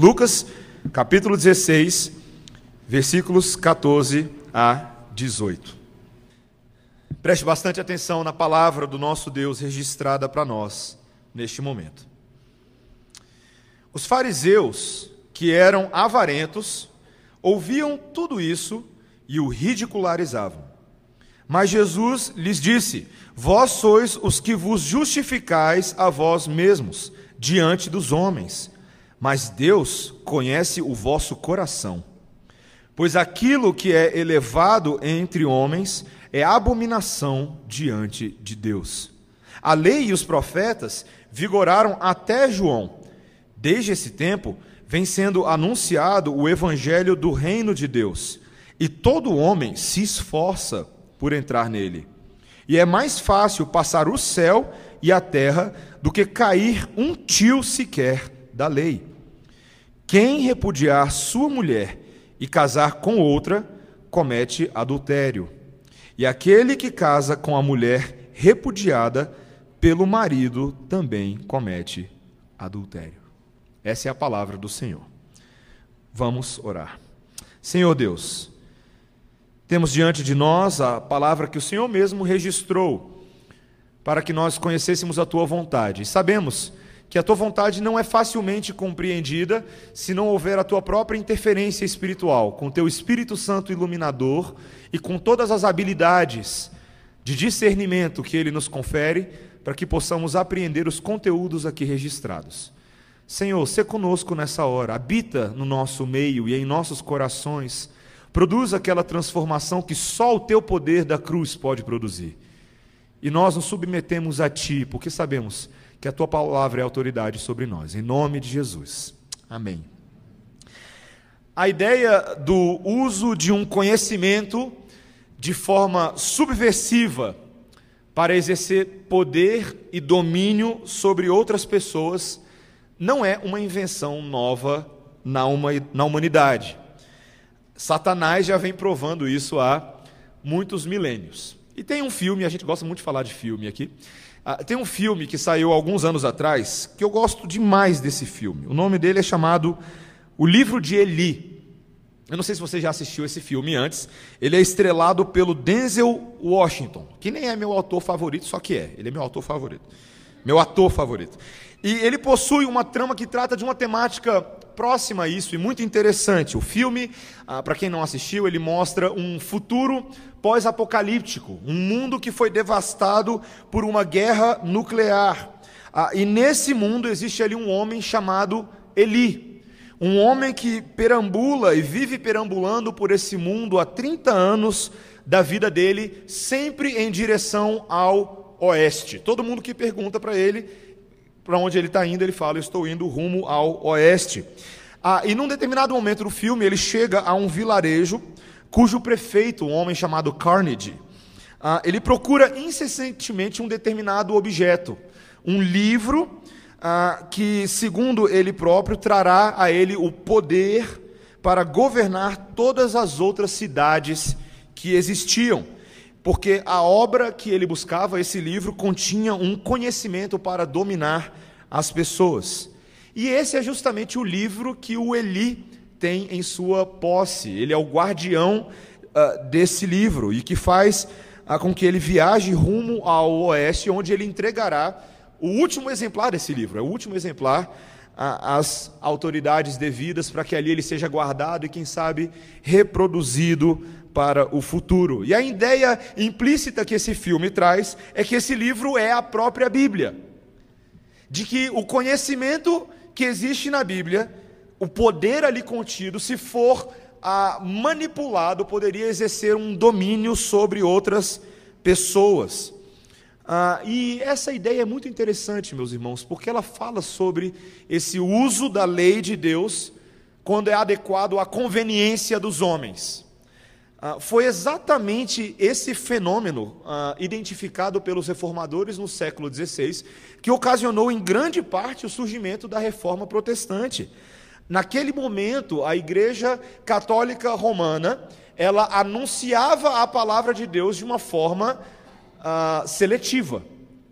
Lucas, capítulo 16, versículos 14 a 18. Preste bastante atenção na palavra do nosso Deus registrada para nós neste momento. Os fariseus, que eram avarentos, ouviam tudo isso e o ridicularizavam. Mas Jesus lhes disse: Vós sois os que vos justificais a vós mesmos diante dos homens, mas Deus conhece o vosso coração. Pois aquilo que é elevado entre homens é abominação diante de Deus. A lei e os profetas vigoraram até João. Desde esse tempo, vem sendo anunciado o evangelho do reino de Deus, e todo homem se esforça por entrar nele. E é mais fácil passar o céu e a terra do que cair um tio sequer da lei. Quem repudiar sua mulher e casar com outra, comete adultério. E aquele que casa com a mulher repudiada pelo marido também comete adultério. Essa é a palavra do Senhor. Vamos orar. Senhor Deus, temos diante de nós a palavra que o Senhor mesmo registrou para que nós conhecêssemos a tua vontade. E sabemos que a tua vontade não é facilmente compreendida se não houver a tua própria interferência espiritual, com teu Espírito Santo iluminador e com todas as habilidades de discernimento que ele nos confere, para que possamos apreender os conteúdos aqui registrados. Senhor, se conosco nessa hora, habita no nosso meio e em nossos corações, produz aquela transformação que só o teu poder da cruz pode produzir. E nós nos submetemos a ti, porque sabemos que a tua palavra é autoridade sobre nós. Em nome de Jesus. Amém. A ideia do uso de um conhecimento de forma subversiva para exercer poder e domínio sobre outras pessoas não é uma invenção nova na, uma, na humanidade. Satanás já vem provando isso há muitos milênios. E tem um filme, a gente gosta muito de falar de filme aqui, tem um filme que saiu alguns anos atrás que eu gosto demais desse filme. O nome dele é chamado O Livro de Eli. Eu não sei se você já assistiu esse filme antes. Ele é estrelado pelo Denzel Washington, que nem é meu autor favorito, só que é. Ele é meu autor favorito. Meu ator favorito. E ele possui uma trama que trata de uma temática próxima a isso e muito interessante. O filme, ah, para quem não assistiu, ele mostra um futuro pós-apocalíptico, um mundo que foi devastado por uma guerra nuclear. Ah, e nesse mundo existe ali um homem chamado Eli, um homem que perambula e vive perambulando por esse mundo há 30 anos da vida dele, sempre em direção ao oeste. Todo mundo que pergunta para ele para onde ele está indo, ele fala: estou indo rumo ao oeste. Ah, e num determinado momento do filme, ele chega a um vilarejo cujo prefeito, um homem chamado Carnegie, ah, ele procura incessantemente um determinado objeto, um livro ah, que, segundo ele próprio, trará a ele o poder para governar todas as outras cidades que existiam porque a obra que ele buscava, esse livro, continha um conhecimento para dominar as pessoas. E esse é justamente o livro que o Eli tem em sua posse. Ele é o guardião uh, desse livro e que faz uh, com que ele viaje rumo ao oeste, onde ele entregará o último exemplar desse livro, é o último exemplar às autoridades devidas para que ali ele seja guardado e, quem sabe, reproduzido para o futuro. E a ideia implícita que esse filme traz é que esse livro é a própria Bíblia. De que o conhecimento que existe na Bíblia, o poder ali contido, se for ah, manipulado, poderia exercer um domínio sobre outras pessoas. Ah, e essa ideia é muito interessante, meus irmãos, porque ela fala sobre esse uso da lei de Deus quando é adequado à conveniência dos homens. Ah, foi exatamente esse fenômeno ah, identificado pelos reformadores no século XVI que ocasionou em grande parte o surgimento da reforma protestante. Naquele momento, a Igreja Católica Romana ela anunciava a palavra de Deus de uma forma ah, seletiva.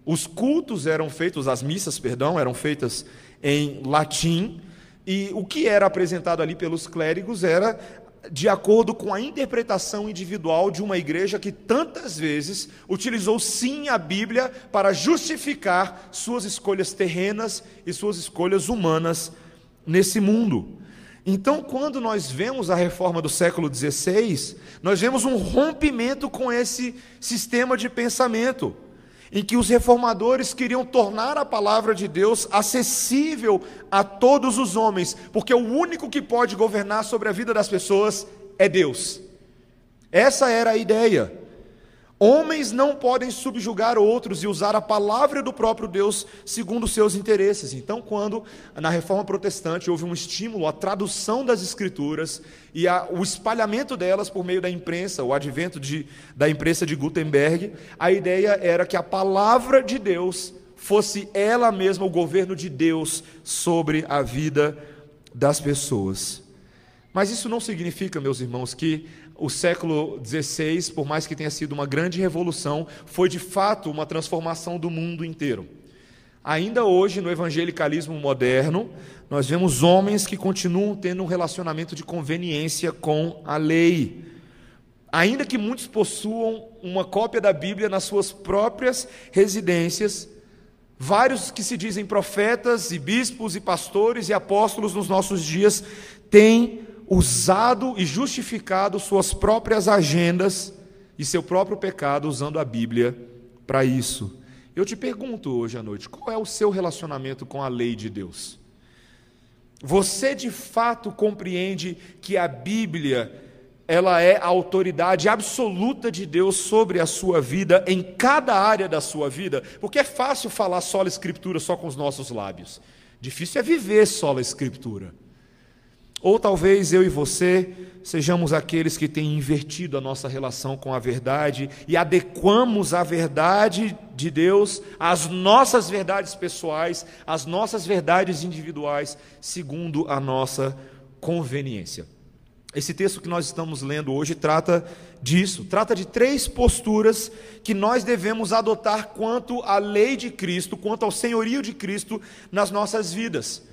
Os cultos eram feitos, as missas, perdão, eram feitas em latim E o que era apresentado ali pelos clérigos era de acordo com a interpretação individual de uma igreja que tantas vezes utilizou sim a Bíblia para justificar suas escolhas terrenas e suas escolhas humanas nesse mundo. Então, quando nós vemos a reforma do século XVI, nós vemos um rompimento com esse sistema de pensamento em que os reformadores queriam tornar a palavra de Deus acessível a todos os homens, porque o único que pode governar sobre a vida das pessoas é Deus. Essa era a ideia. Homens não podem subjugar outros e usar a palavra do próprio Deus segundo seus interesses. Então, quando na reforma protestante houve um estímulo à tradução das escrituras e a, o espalhamento delas por meio da imprensa, o advento de, da imprensa de Gutenberg, a ideia era que a palavra de Deus fosse ela mesma o governo de Deus sobre a vida das pessoas. Mas isso não significa, meus irmãos, que o século XVI, por mais que tenha sido uma grande revolução, foi de fato uma transformação do mundo inteiro. Ainda hoje, no evangelicalismo moderno, nós vemos homens que continuam tendo um relacionamento de conveniência com a lei. Ainda que muitos possuam uma cópia da Bíblia nas suas próprias residências, vários que se dizem profetas e bispos e pastores e apóstolos nos nossos dias têm usado e justificado suas próprias agendas e seu próprio pecado usando a Bíblia para isso. Eu te pergunto hoje à noite, qual é o seu relacionamento com a lei de Deus? Você de fato compreende que a Bíblia ela é a autoridade absoluta de Deus sobre a sua vida em cada área da sua vida? Porque é fácil falar só a escritura só com os nossos lábios. Difícil é viver só a escritura. Ou talvez eu e você sejamos aqueles que têm invertido a nossa relação com a verdade e adequamos a verdade de Deus às nossas verdades pessoais, às nossas verdades individuais, segundo a nossa conveniência. Esse texto que nós estamos lendo hoje trata disso, trata de três posturas que nós devemos adotar quanto à lei de Cristo, quanto ao senhorio de Cristo nas nossas vidas.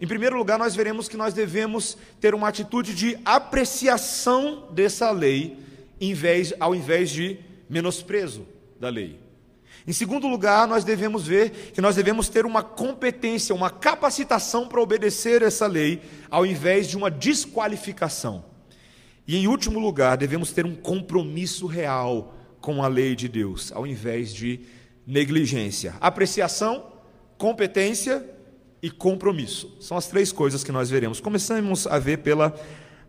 Em primeiro lugar, nós veremos que nós devemos ter uma atitude de apreciação dessa lei, ao invés de menosprezo da lei. Em segundo lugar, nós devemos ver que nós devemos ter uma competência, uma capacitação para obedecer essa lei, ao invés de uma desqualificação. E em último lugar, devemos ter um compromisso real com a lei de Deus, ao invés de negligência. Apreciação, competência e compromisso. São as três coisas que nós veremos. Começamos a ver pela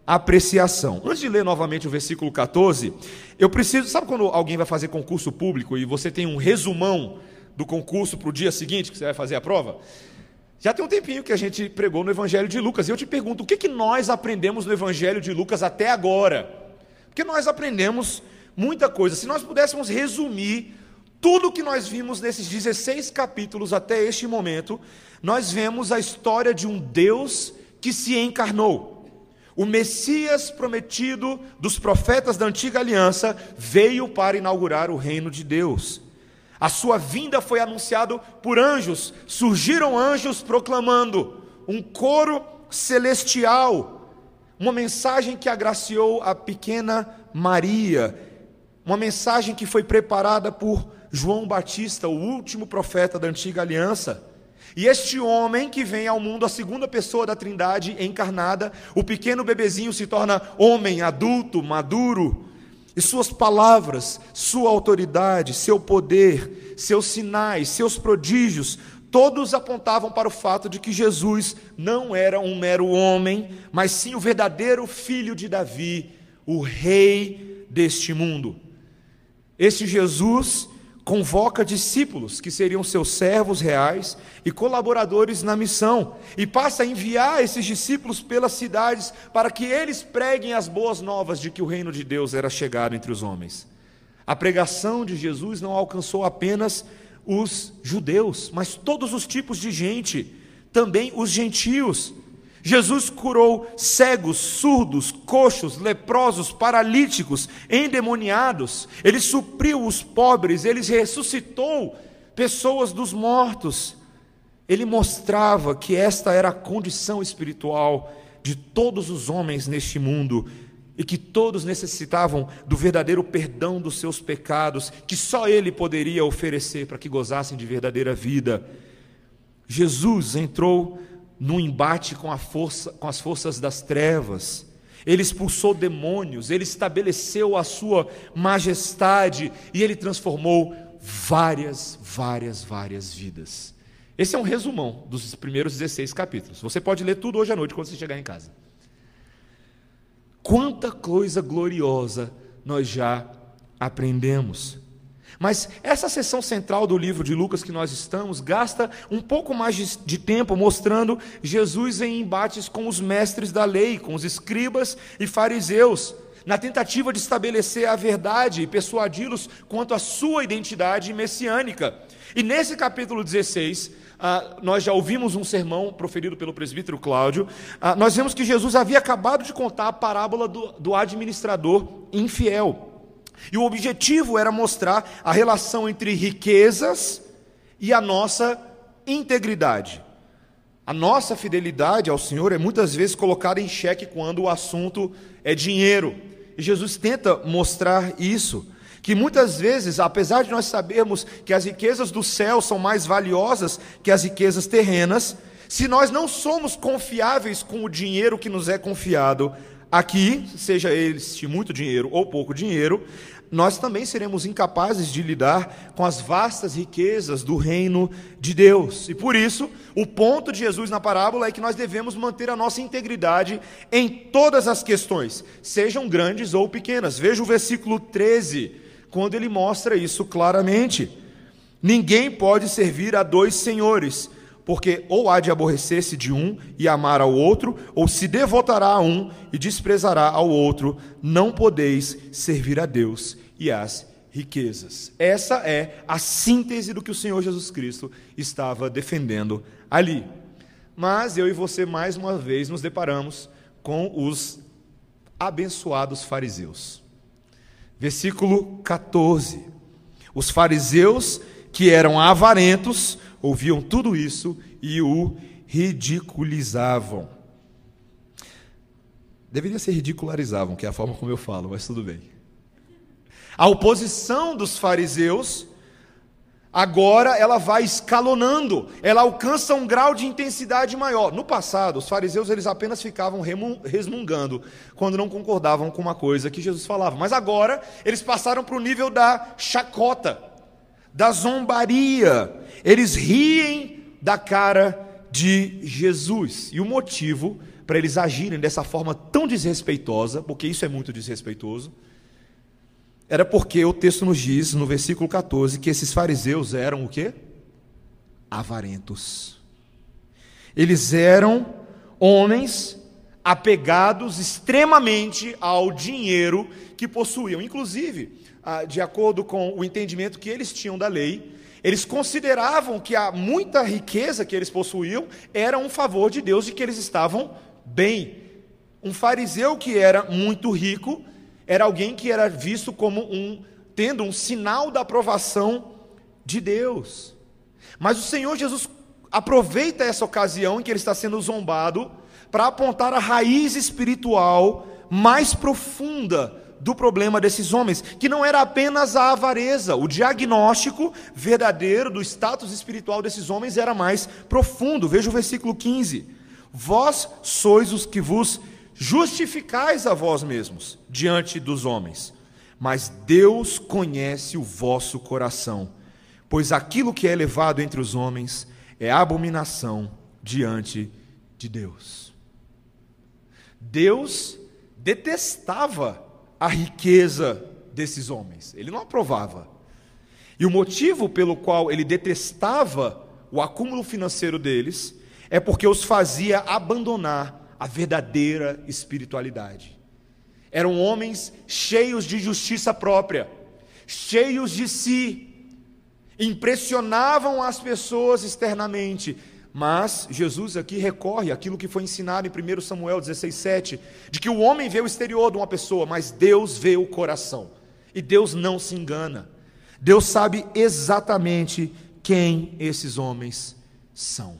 apreciação. Antes de ler novamente o versículo 14, eu preciso. Sabe quando alguém vai fazer concurso público e você tem um resumão do concurso para o dia seguinte que você vai fazer a prova? Já tem um tempinho que a gente pregou no Evangelho de Lucas. E eu te pergunto, o que, que nós aprendemos no Evangelho de Lucas até agora? Porque nós aprendemos muita coisa. Se nós pudéssemos resumir tudo que nós vimos nesses 16 capítulos até este momento, nós vemos a história de um Deus que se encarnou. O Messias prometido dos profetas da antiga aliança veio para inaugurar o reino de Deus. A sua vinda foi anunciado por anjos, surgiram anjos proclamando um coro celestial, uma mensagem que agraciou a pequena Maria, uma mensagem que foi preparada por João Batista, o último profeta da antiga aliança. E este homem que vem ao mundo, a segunda pessoa da Trindade encarnada, o pequeno bebezinho se torna homem, adulto, maduro, e suas palavras, sua autoridade, seu poder, seus sinais, seus prodígios, todos apontavam para o fato de que Jesus não era um mero homem, mas sim o verdadeiro filho de Davi, o rei deste mundo. Este Jesus convoca discípulos que seriam seus servos reais e colaboradores na missão, e passa a enviar esses discípulos pelas cidades para que eles preguem as boas novas de que o reino de Deus era chegado entre os homens. A pregação de Jesus não alcançou apenas os judeus, mas todos os tipos de gente, também os gentios. Jesus curou cegos, surdos, coxos, leprosos, paralíticos, endemoniados. Ele supriu os pobres, ele ressuscitou pessoas dos mortos. ele mostrava que esta era a condição espiritual de todos os homens neste mundo e que todos necessitavam do verdadeiro perdão dos seus pecados, que só Ele poderia oferecer para que gozassem de verdadeira vida. Jesus entrou num embate com, força, com as forças das trevas. Ele expulsou demônios, ele estabeleceu a sua majestade e ele transformou várias, várias, várias vidas. Esse é um resumão dos primeiros 16 capítulos. Você pode ler tudo hoje à noite quando você chegar em casa. Quanta coisa gloriosa nós já aprendemos. Mas essa sessão central do livro de Lucas que nós estamos gasta um pouco mais de tempo mostrando Jesus em embates com os mestres da lei, com os escribas e fariseus, na tentativa de estabelecer a verdade e persuadi-los quanto à sua identidade messiânica. E nesse capítulo 16, ah, nós já ouvimos um sermão proferido pelo presbítero Cláudio, ah, nós vemos que Jesus havia acabado de contar a parábola do administrador infiel. E o objetivo era mostrar a relação entre riquezas e a nossa integridade. A nossa fidelidade ao Senhor é muitas vezes colocada em xeque quando o assunto é dinheiro. E Jesus tenta mostrar isso que muitas vezes, apesar de nós sabermos que as riquezas do céu são mais valiosas que as riquezas terrenas, se nós não somos confiáveis com o dinheiro que nos é confiado aqui, seja este muito dinheiro ou pouco dinheiro, nós também seremos incapazes de lidar com as vastas riquezas do reino de Deus. E por isso, o ponto de Jesus na parábola é que nós devemos manter a nossa integridade em todas as questões, sejam grandes ou pequenas. Veja o versículo 13 quando ele mostra isso claramente. Ninguém pode servir a dois senhores, porque ou há de aborrecer-se de um e amar ao outro, ou se devotará a um e desprezará ao outro. Não podeis servir a Deus e às riquezas. Essa é a síntese do que o Senhor Jesus Cristo estava defendendo ali. Mas eu e você, mais uma vez, nos deparamos com os abençoados fariseus. Versículo 14. Os fariseus, que eram avarentos, ouviam tudo isso e o ridiculizavam. Deveria ser ridicularizavam, que é a forma como eu falo, mas tudo bem. A oposição dos fariseus Agora ela vai escalonando, ela alcança um grau de intensidade maior. No passado, os fariseus eles apenas ficavam resmungando quando não concordavam com uma coisa que Jesus falava. Mas agora eles passaram para o nível da chacota, da zombaria. Eles riem da cara de Jesus. E o motivo para eles agirem dessa forma tão desrespeitosa, porque isso é muito desrespeitoso, era porque o texto nos diz, no versículo 14, que esses fariseus eram o quê? Avarentos. Eles eram homens apegados extremamente ao dinheiro que possuíam. Inclusive, de acordo com o entendimento que eles tinham da lei, eles consideravam que a muita riqueza que eles possuíam era um favor de Deus e que eles estavam bem. Um fariseu que era muito rico era alguém que era visto como um tendo um sinal da aprovação de Deus. Mas o Senhor Jesus aproveita essa ocasião em que ele está sendo zombado para apontar a raiz espiritual mais profunda do problema desses homens, que não era apenas a avareza, o diagnóstico verdadeiro do status espiritual desses homens era mais profundo. Veja o versículo 15: Vós sois os que vos justificais a vós mesmos diante dos homens, mas Deus conhece o vosso coração, pois aquilo que é elevado entre os homens é abominação diante de Deus. Deus detestava a riqueza desses homens, ele não aprovava. E o motivo pelo qual ele detestava o acúmulo financeiro deles é porque os fazia abandonar a verdadeira espiritualidade. Eram homens cheios de justiça própria, cheios de si, impressionavam as pessoas externamente, mas Jesus aqui recorre àquilo que foi ensinado em 1 Samuel 16,7, de que o homem vê o exterior de uma pessoa, mas Deus vê o coração. E Deus não se engana. Deus sabe exatamente quem esses homens são.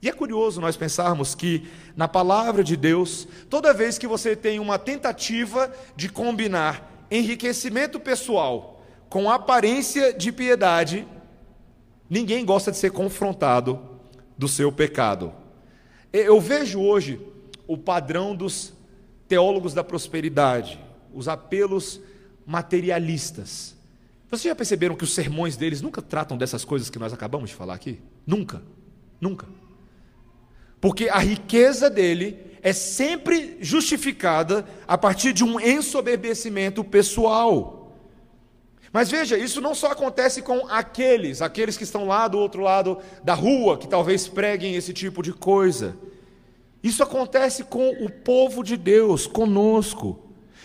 E é curioso nós pensarmos que na palavra de Deus, toda vez que você tem uma tentativa de combinar enriquecimento pessoal com aparência de piedade, ninguém gosta de ser confrontado do seu pecado. Eu vejo hoje o padrão dos teólogos da prosperidade, os apelos materialistas. Vocês já perceberam que os sermões deles nunca tratam dessas coisas que nós acabamos de falar aqui? Nunca. Nunca. Porque a riqueza dele é sempre justificada a partir de um ensoberbecimento pessoal. Mas veja, isso não só acontece com aqueles, aqueles que estão lá do outro lado da rua, que talvez preguem esse tipo de coisa. Isso acontece com o povo de Deus, conosco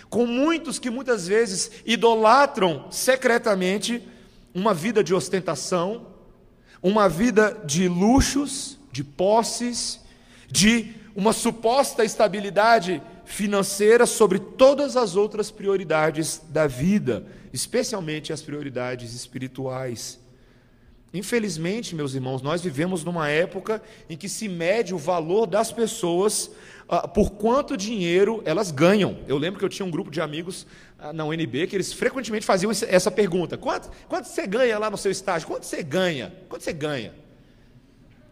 com muitos que muitas vezes idolatram secretamente uma vida de ostentação, uma vida de luxos, de posses, de uma suposta estabilidade financeira sobre todas as outras prioridades da vida, especialmente as prioridades espirituais. Infelizmente, meus irmãos, nós vivemos numa época em que se mede o valor das pessoas uh, por quanto dinheiro elas ganham. Eu lembro que eu tinha um grupo de amigos uh, na UNB que eles frequentemente faziam essa pergunta: quanto, quanto você ganha lá no seu estágio? Quanto você ganha? Quanto você ganha?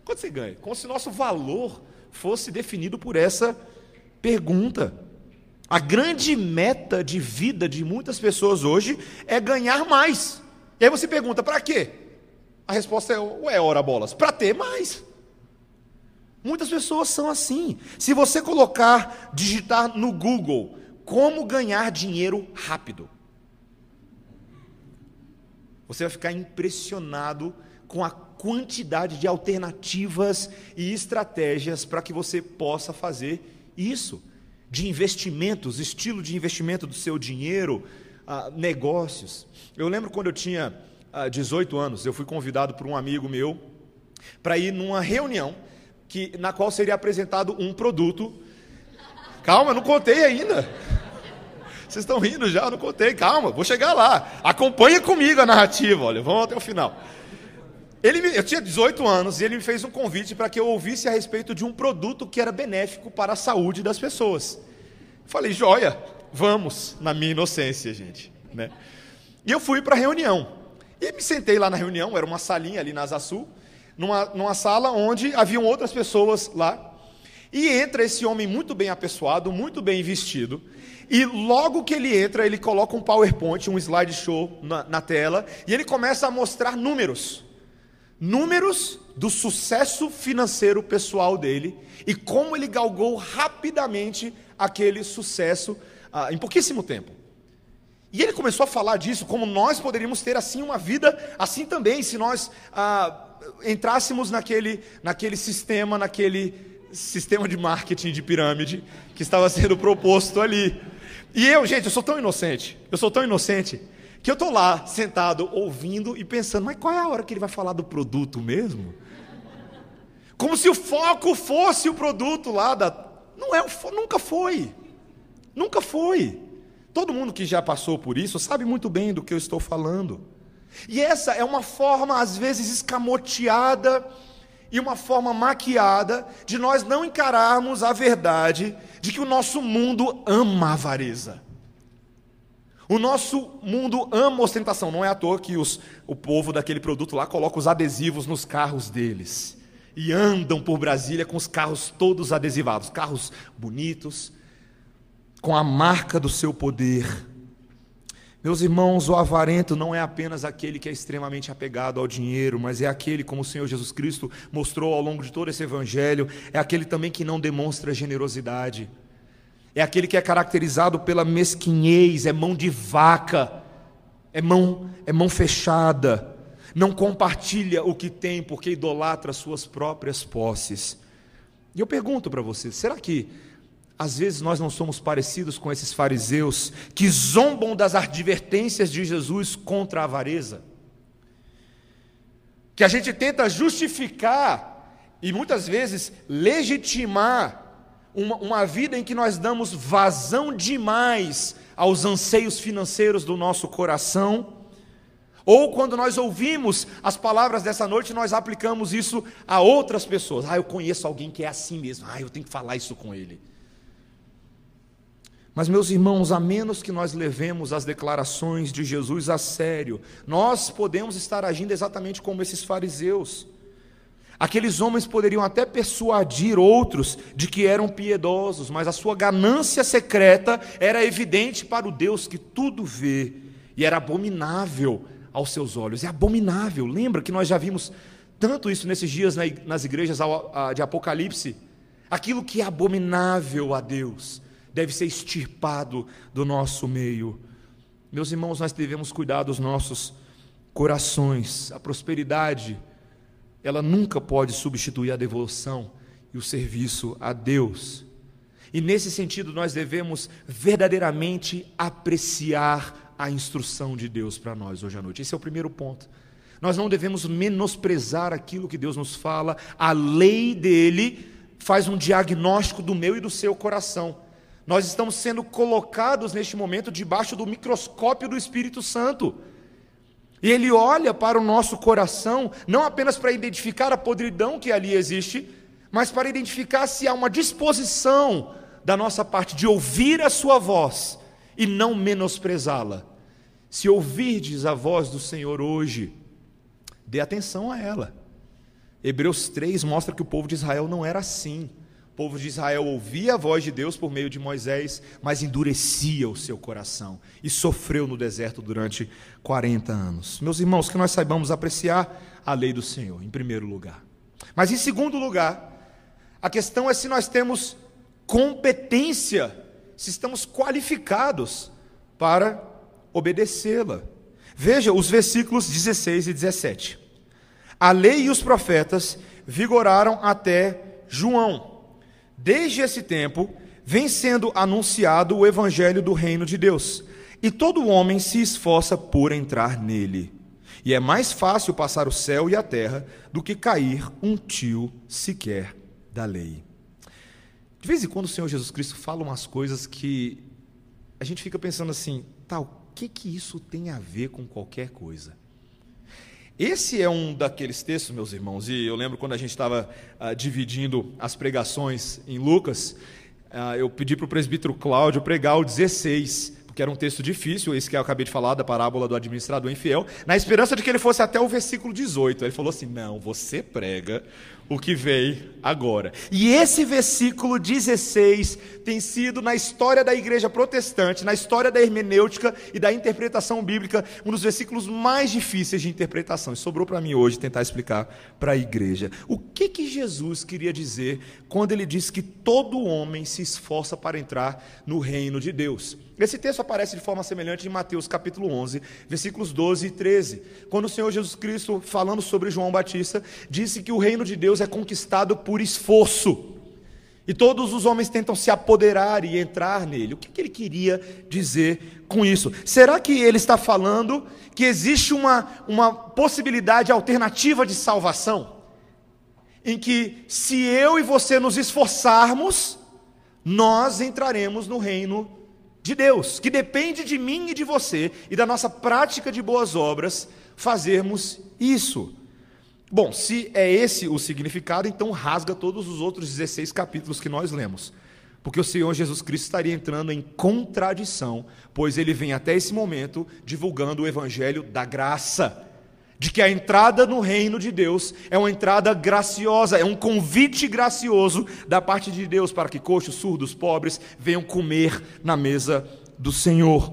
Quanto você ganha? Como se nosso valor fosse definido por essa pergunta. A grande meta de vida de muitas pessoas hoje é ganhar mais. E aí você pergunta: para quê? A resposta é, ué, ora bolas, para ter mais. Muitas pessoas são assim. Se você colocar, digitar no Google, como ganhar dinheiro rápido, você vai ficar impressionado com a quantidade de alternativas e estratégias para que você possa fazer isso. De investimentos, estilo de investimento do seu dinheiro, ah, negócios. Eu lembro quando eu tinha 18 anos, eu fui convidado por um amigo meu para ir numa reunião que, na qual seria apresentado um produto. Calma, não contei ainda. Vocês estão rindo já, não contei. Calma, vou chegar lá. Acompanha comigo a narrativa, olha, vamos até o final. Ele me, eu tinha 18 anos e ele me fez um convite para que eu ouvisse a respeito de um produto que era benéfico para a saúde das pessoas. Falei, joia, vamos, na minha inocência, gente. Né? E eu fui para a reunião. E me sentei lá na reunião, era uma salinha ali na Asa Sul, numa, numa sala onde haviam outras pessoas lá. E entra esse homem muito bem apessoado, muito bem vestido, e logo que ele entra, ele coloca um PowerPoint, um slideshow na, na tela, e ele começa a mostrar números. Números do sucesso financeiro pessoal dele e como ele galgou rapidamente aquele sucesso ah, em pouquíssimo tempo. E ele começou a falar disso, como nós poderíamos ter assim uma vida assim também, se nós ah, entrássemos naquele, naquele sistema, naquele sistema de marketing de pirâmide que estava sendo proposto ali. E eu, gente, eu sou tão inocente, eu sou tão inocente, que eu estou lá sentado ouvindo e pensando, mas qual é a hora que ele vai falar do produto mesmo? Como se o foco fosse o produto lá da. Não é, nunca foi. Nunca foi. Todo mundo que já passou por isso sabe muito bem do que eu estou falando. E essa é uma forma, às vezes, escamoteada e uma forma maquiada de nós não encararmos a verdade de que o nosso mundo ama a avareza. O nosso mundo ama ostentação. Não é à toa que os, o povo daquele produto lá coloca os adesivos nos carros deles. E andam por Brasília com os carros todos adesivados carros bonitos, com a marca do seu poder. Meus irmãos, o avarento não é apenas aquele que é extremamente apegado ao dinheiro, mas é aquele, como o Senhor Jesus Cristo mostrou ao longo de todo esse evangelho, é aquele também que não demonstra generosidade. É aquele que é caracterizado pela mesquinhez, é mão de vaca, é mão, é mão fechada, não compartilha o que tem porque idolatra suas próprias posses. E eu pergunto para você, será que às vezes nós não somos parecidos com esses fariseus que zombam das advertências de Jesus contra a avareza. Que a gente tenta justificar e muitas vezes legitimar uma, uma vida em que nós damos vazão demais aos anseios financeiros do nosso coração, Ou quando nós ouvimos as palavras dessa noite, nós aplicamos isso a outras pessoas. Ah, eu conheço alguém que é assim mesmo. Ah, eu tenho que falar isso com ele. Mas, meus irmãos, a menos que nós levemos as declarações de Jesus a sério, nós podemos estar agindo exatamente como esses fariseus. Aqueles homens poderiam até persuadir outros de que eram piedosos, mas a sua ganância secreta era evidente para o Deus que tudo vê e era abominável aos seus olhos. É abominável. Lembra que nós já vimos tanto isso nesses dias nas igrejas de Apocalipse? Aquilo que é abominável a Deus deve ser extirpado do nosso meio. Meus irmãos, nós devemos cuidar dos nossos corações. A prosperidade, ela nunca pode substituir a devoção e o serviço a Deus. E nesse sentido, nós devemos verdadeiramente apreciar a instrução de Deus para nós hoje à noite. Esse é o primeiro ponto. Nós não devemos menosprezar aquilo que Deus nos fala, a lei dele faz um diagnóstico do meu e do seu coração. Nós estamos sendo colocados neste momento debaixo do microscópio do Espírito Santo. E ele olha para o nosso coração, não apenas para identificar a podridão que ali existe, mas para identificar se há uma disposição da nossa parte de ouvir a sua voz e não menosprezá-la. Se ouvirdes a voz do Senhor hoje, dê atenção a ela. Hebreus 3 mostra que o povo de Israel não era assim povo de Israel ouvia a voz de Deus por meio de Moisés, mas endurecia o seu coração e sofreu no deserto durante 40 anos. Meus irmãos, que nós saibamos apreciar a lei do Senhor, em primeiro lugar. Mas em segundo lugar, a questão é se nós temos competência, se estamos qualificados para obedecê-la. Veja os versículos 16 e 17. A lei e os profetas vigoraram até João. Desde esse tempo, vem sendo anunciado o evangelho do reino de Deus, e todo homem se esforça por entrar nele. E é mais fácil passar o céu e a terra do que cair um tio sequer da lei. De vez em quando o Senhor Jesus Cristo fala umas coisas que a gente fica pensando assim, tá, o que que isso tem a ver com qualquer coisa? Esse é um daqueles textos, meus irmãos, e eu lembro quando a gente estava uh, dividindo as pregações em Lucas, uh, eu pedi para o presbítero Cláudio pregar o 16, porque era um texto difícil, esse que eu acabei de falar, da parábola do administrador infiel, na esperança de que ele fosse até o versículo 18. Ele falou assim: Não, você prega o que veio agora. E esse versículo 16 tem sido, na história da igreja protestante, na história da hermenêutica e da interpretação bíblica, um dos versículos mais difíceis de interpretação. E sobrou para mim hoje tentar explicar para a igreja. O que, que Jesus queria dizer quando ele diz que todo homem se esforça para entrar no reino de Deus? Esse texto aparece de forma semelhante em Mateus capítulo 11, versículos 12 e 13, quando o Senhor Jesus Cristo, falando sobre João Batista, disse que o reino de Deus é conquistado por esforço. E todos os homens tentam se apoderar e entrar nele. O que, que ele queria dizer com isso? Será que ele está falando que existe uma, uma possibilidade alternativa de salvação? Em que, se eu e você nos esforçarmos, nós entraremos no reino de Deus, que depende de mim e de você e da nossa prática de boas obras fazermos isso. Bom, se é esse o significado, então rasga todos os outros 16 capítulos que nós lemos. Porque o Senhor Jesus Cristo estaria entrando em contradição, pois ele vem até esse momento divulgando o evangelho da graça, de que a entrada no reino de Deus é uma entrada graciosa, é um convite gracioso da parte de Deus para que coxos, surdos, pobres venham comer na mesa do Senhor.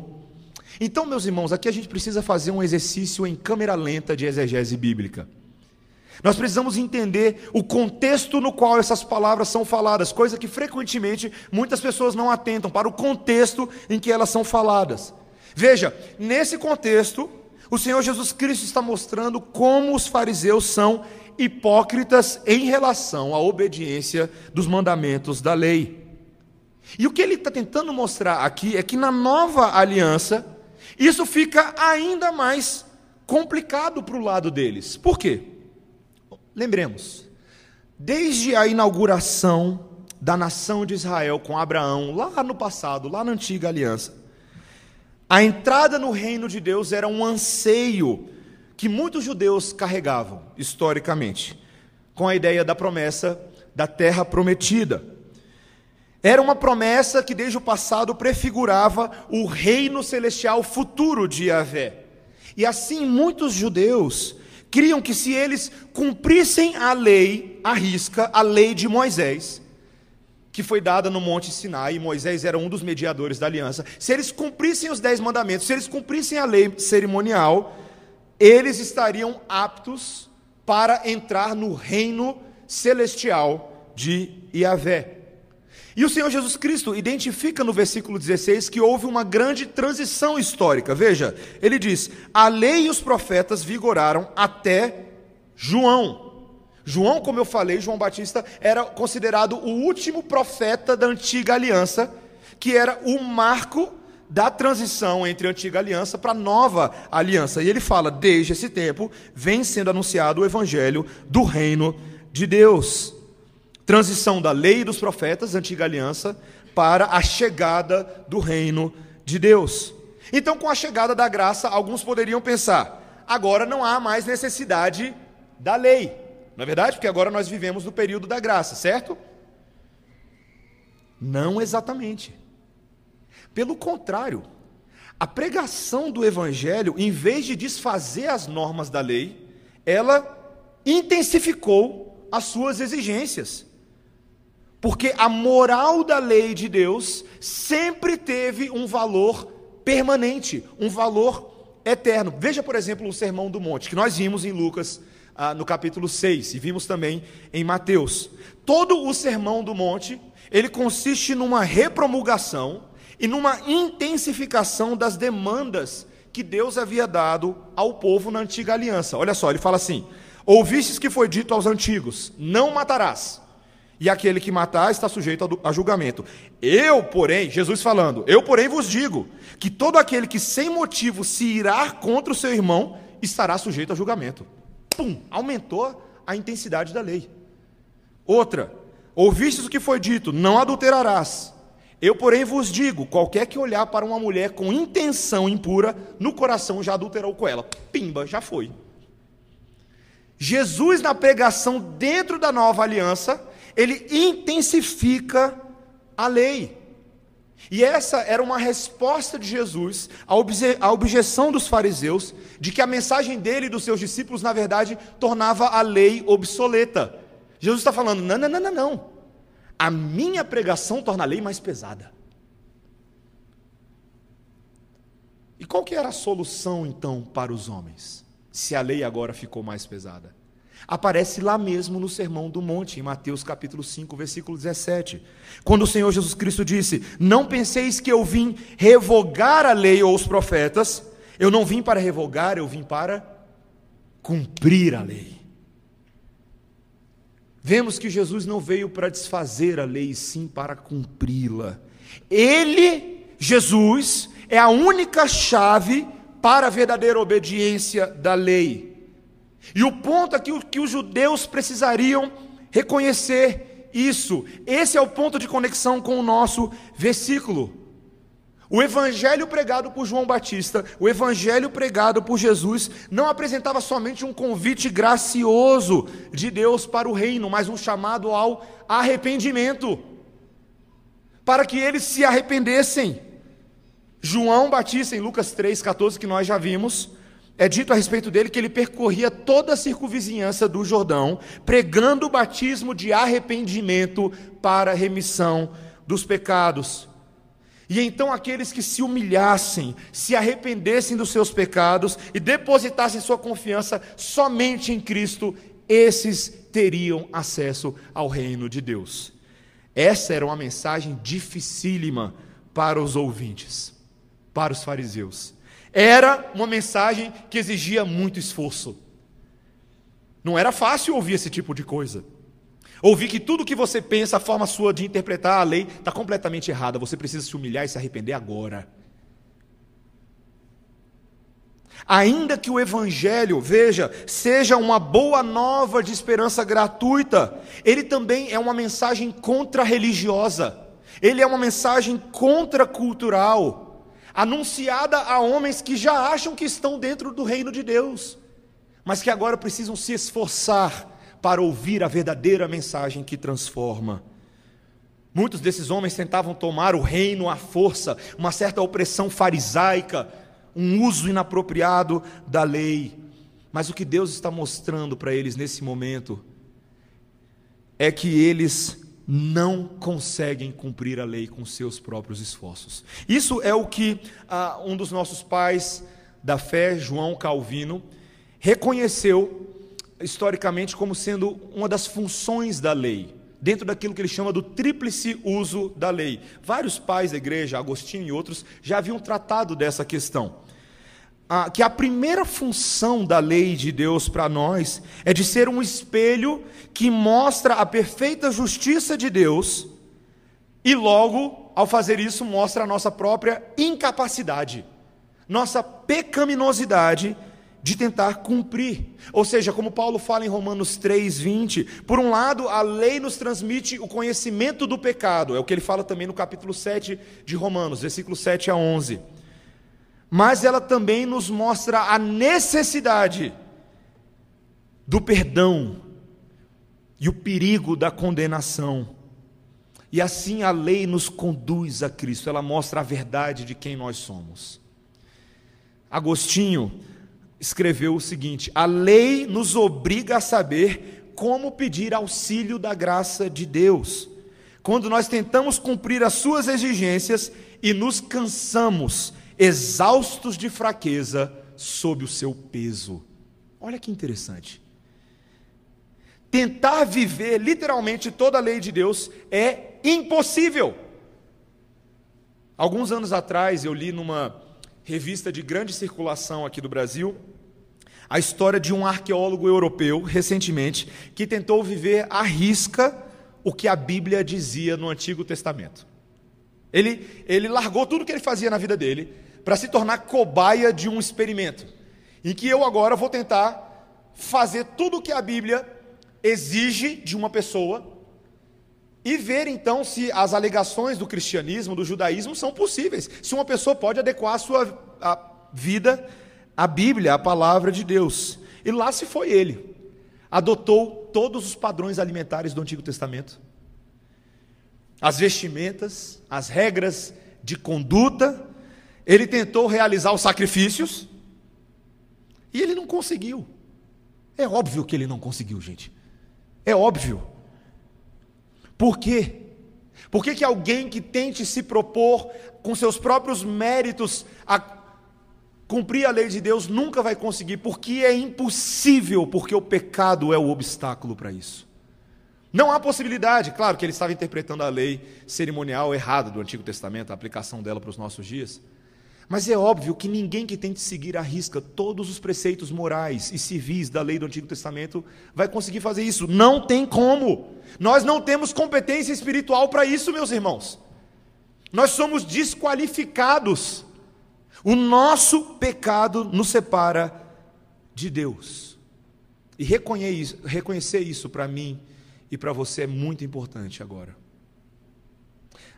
Então, meus irmãos, aqui a gente precisa fazer um exercício em câmera lenta de exegese bíblica. Nós precisamos entender o contexto no qual essas palavras são faladas, coisa que frequentemente muitas pessoas não atentam para o contexto em que elas são faladas. Veja, nesse contexto, o Senhor Jesus Cristo está mostrando como os fariseus são hipócritas em relação à obediência dos mandamentos da lei. E o que ele está tentando mostrar aqui é que na nova aliança, isso fica ainda mais complicado para o lado deles. Por quê? Lembremos, desde a inauguração da nação de Israel com Abraão, lá no passado, lá na antiga aliança, a entrada no reino de Deus era um anseio que muitos judeus carregavam historicamente, com a ideia da promessa da terra prometida. Era uma promessa que desde o passado prefigurava o reino celestial futuro de Yahvé. E assim muitos judeus criam que se eles cumprissem a lei, a risca, a lei de Moisés, que foi dada no Monte Sinai, e Moisés era um dos mediadores da aliança, se eles cumprissem os dez mandamentos, se eles cumprissem a lei cerimonial, eles estariam aptos para entrar no reino celestial de Yahvé. E o Senhor Jesus Cristo identifica no versículo 16 que houve uma grande transição histórica. Veja, ele diz: a lei e os profetas vigoraram até João. João, como eu falei, João Batista era considerado o último profeta da antiga aliança, que era o marco da transição entre a antiga aliança para a nova aliança. E ele fala: desde esse tempo vem sendo anunciado o evangelho do reino de Deus. Transição da lei dos profetas, antiga aliança, para a chegada do reino de Deus. Então, com a chegada da graça, alguns poderiam pensar: agora não há mais necessidade da lei. Não é verdade? Porque agora nós vivemos no período da graça, certo? Não exatamente. Pelo contrário, a pregação do evangelho, em vez de desfazer as normas da lei, ela intensificou as suas exigências. Porque a moral da lei de Deus sempre teve um valor permanente, um valor eterno. Veja, por exemplo, o Sermão do Monte, que nós vimos em Lucas ah, no capítulo 6 e vimos também em Mateus. Todo o Sermão do Monte, ele consiste numa repromulgação e numa intensificação das demandas que Deus havia dado ao povo na antiga aliança. Olha só, ele fala assim: Ouvistes que foi dito aos antigos: Não matarás e aquele que matar está sujeito a julgamento. Eu, porém, Jesus falando, eu, porém, vos digo que todo aquele que sem motivo se irá contra o seu irmão estará sujeito a julgamento. Pum, aumentou a intensidade da lei. Outra, ouvistes o que foi dito, não adulterarás. Eu, porém, vos digo: qualquer que olhar para uma mulher com intenção impura, no coração já adulterou com ela. Pimba, já foi. Jesus, na pregação dentro da nova aliança, ele intensifica a lei. E essa era uma resposta de Jesus à, obje à objeção dos fariseus de que a mensagem dele e dos seus discípulos, na verdade, tornava a lei obsoleta. Jesus está falando: não, não, não, não, não. A minha pregação torna a lei mais pesada. E qual que era a solução então para os homens, se a lei agora ficou mais pesada? Aparece lá mesmo no Sermão do Monte, em Mateus capítulo 5, versículo 17. Quando o Senhor Jesus Cristo disse: Não penseis que eu vim revogar a lei ou os profetas, eu não vim para revogar, eu vim para cumprir a lei. Vemos que Jesus não veio para desfazer a lei, sim para cumpri-la. Ele, Jesus, é a única chave para a verdadeira obediência da lei. E o ponto aqui que os judeus precisariam reconhecer isso. Esse é o ponto de conexão com o nosso versículo. O evangelho pregado por João Batista, o evangelho pregado por Jesus, não apresentava somente um convite gracioso de Deus para o reino, mas um chamado ao arrependimento, para que eles se arrependessem. João Batista, em Lucas 3,14, que nós já vimos, é dito a respeito dele que ele percorria toda a circunvizinhança do Jordão, pregando o batismo de arrependimento para a remissão dos pecados. E então aqueles que se humilhassem, se arrependessem dos seus pecados e depositassem sua confiança somente em Cristo, esses teriam acesso ao reino de Deus. Essa era uma mensagem dificílima para os ouvintes, para os fariseus. Era uma mensagem que exigia muito esforço. Não era fácil ouvir esse tipo de coisa. Ouvir que tudo que você pensa, a forma sua de interpretar a lei, está completamente errada. Você precisa se humilhar e se arrepender agora. Ainda que o Evangelho, veja, seja uma boa nova de esperança gratuita, ele também é uma mensagem contra-religiosa, ele é uma mensagem contra-cultural anunciada a homens que já acham que estão dentro do reino de Deus. mas que agora precisam se esforçar para ouvir a verdadeira mensagem que transforma. Muitos desses homens tentavam tomar o reino à força, uma certa opressão farisaica, um uso inapropriado da lei. Mas o que Deus está mostrando para eles nesse momento é que eles não conseguem cumprir a lei com seus próprios esforços. Isso é o que ah, um dos nossos pais da fé, João Calvino, reconheceu historicamente como sendo uma das funções da lei, dentro daquilo que ele chama do tríplice uso da lei. Vários pais da igreja, Agostinho e outros, já haviam tratado dessa questão. Ah, que a primeira função da lei de Deus para nós é de ser um espelho que mostra a perfeita justiça de Deus e logo, ao fazer isso, mostra a nossa própria incapacidade, nossa pecaminosidade de tentar cumprir. Ou seja, como Paulo fala em Romanos 3:20, por um lado, a lei nos transmite o conhecimento do pecado, é o que ele fala também no capítulo 7 de Romanos, versículos 7 a 11. Mas ela também nos mostra a necessidade do perdão e o perigo da condenação. E assim a lei nos conduz a Cristo, ela mostra a verdade de quem nós somos. Agostinho escreveu o seguinte: a lei nos obriga a saber como pedir auxílio da graça de Deus. Quando nós tentamos cumprir as suas exigências e nos cansamos, exaustos de fraqueza, sob o seu peso. Olha que interessante. Tentar viver literalmente toda a lei de Deus é impossível. Alguns anos atrás eu li numa revista de grande circulação aqui do Brasil a história de um arqueólogo europeu, recentemente, que tentou viver à risca o que a Bíblia dizia no Antigo Testamento. Ele, ele largou tudo que ele fazia na vida dele para se tornar cobaia de um experimento, em que eu agora vou tentar fazer tudo o que a Bíblia exige de uma pessoa e ver então se as alegações do cristianismo, do judaísmo são possíveis, se uma pessoa pode adequar a sua a vida a Bíblia, a palavra de Deus. E lá se foi ele. Adotou todos os padrões alimentares do Antigo Testamento. As vestimentas, as regras de conduta. Ele tentou realizar os sacrifícios. E ele não conseguiu. É óbvio que ele não conseguiu, gente. É óbvio. Por quê? Por que, que alguém que tente se propor com seus próprios méritos a cumprir a lei de Deus nunca vai conseguir, porque é impossível, porque o pecado é o obstáculo para isso. Não há possibilidade, claro que ele estava interpretando a lei cerimonial errada do Antigo Testamento, a aplicação dela para os nossos dias. Mas é óbvio que ninguém que tente seguir à risca todos os preceitos morais e civis da lei do Antigo Testamento vai conseguir fazer isso. Não tem como. Nós não temos competência espiritual para isso, meus irmãos. Nós somos desqualificados o nosso pecado nos separa de Deus. E reconhecer isso para mim e para você é muito importante agora.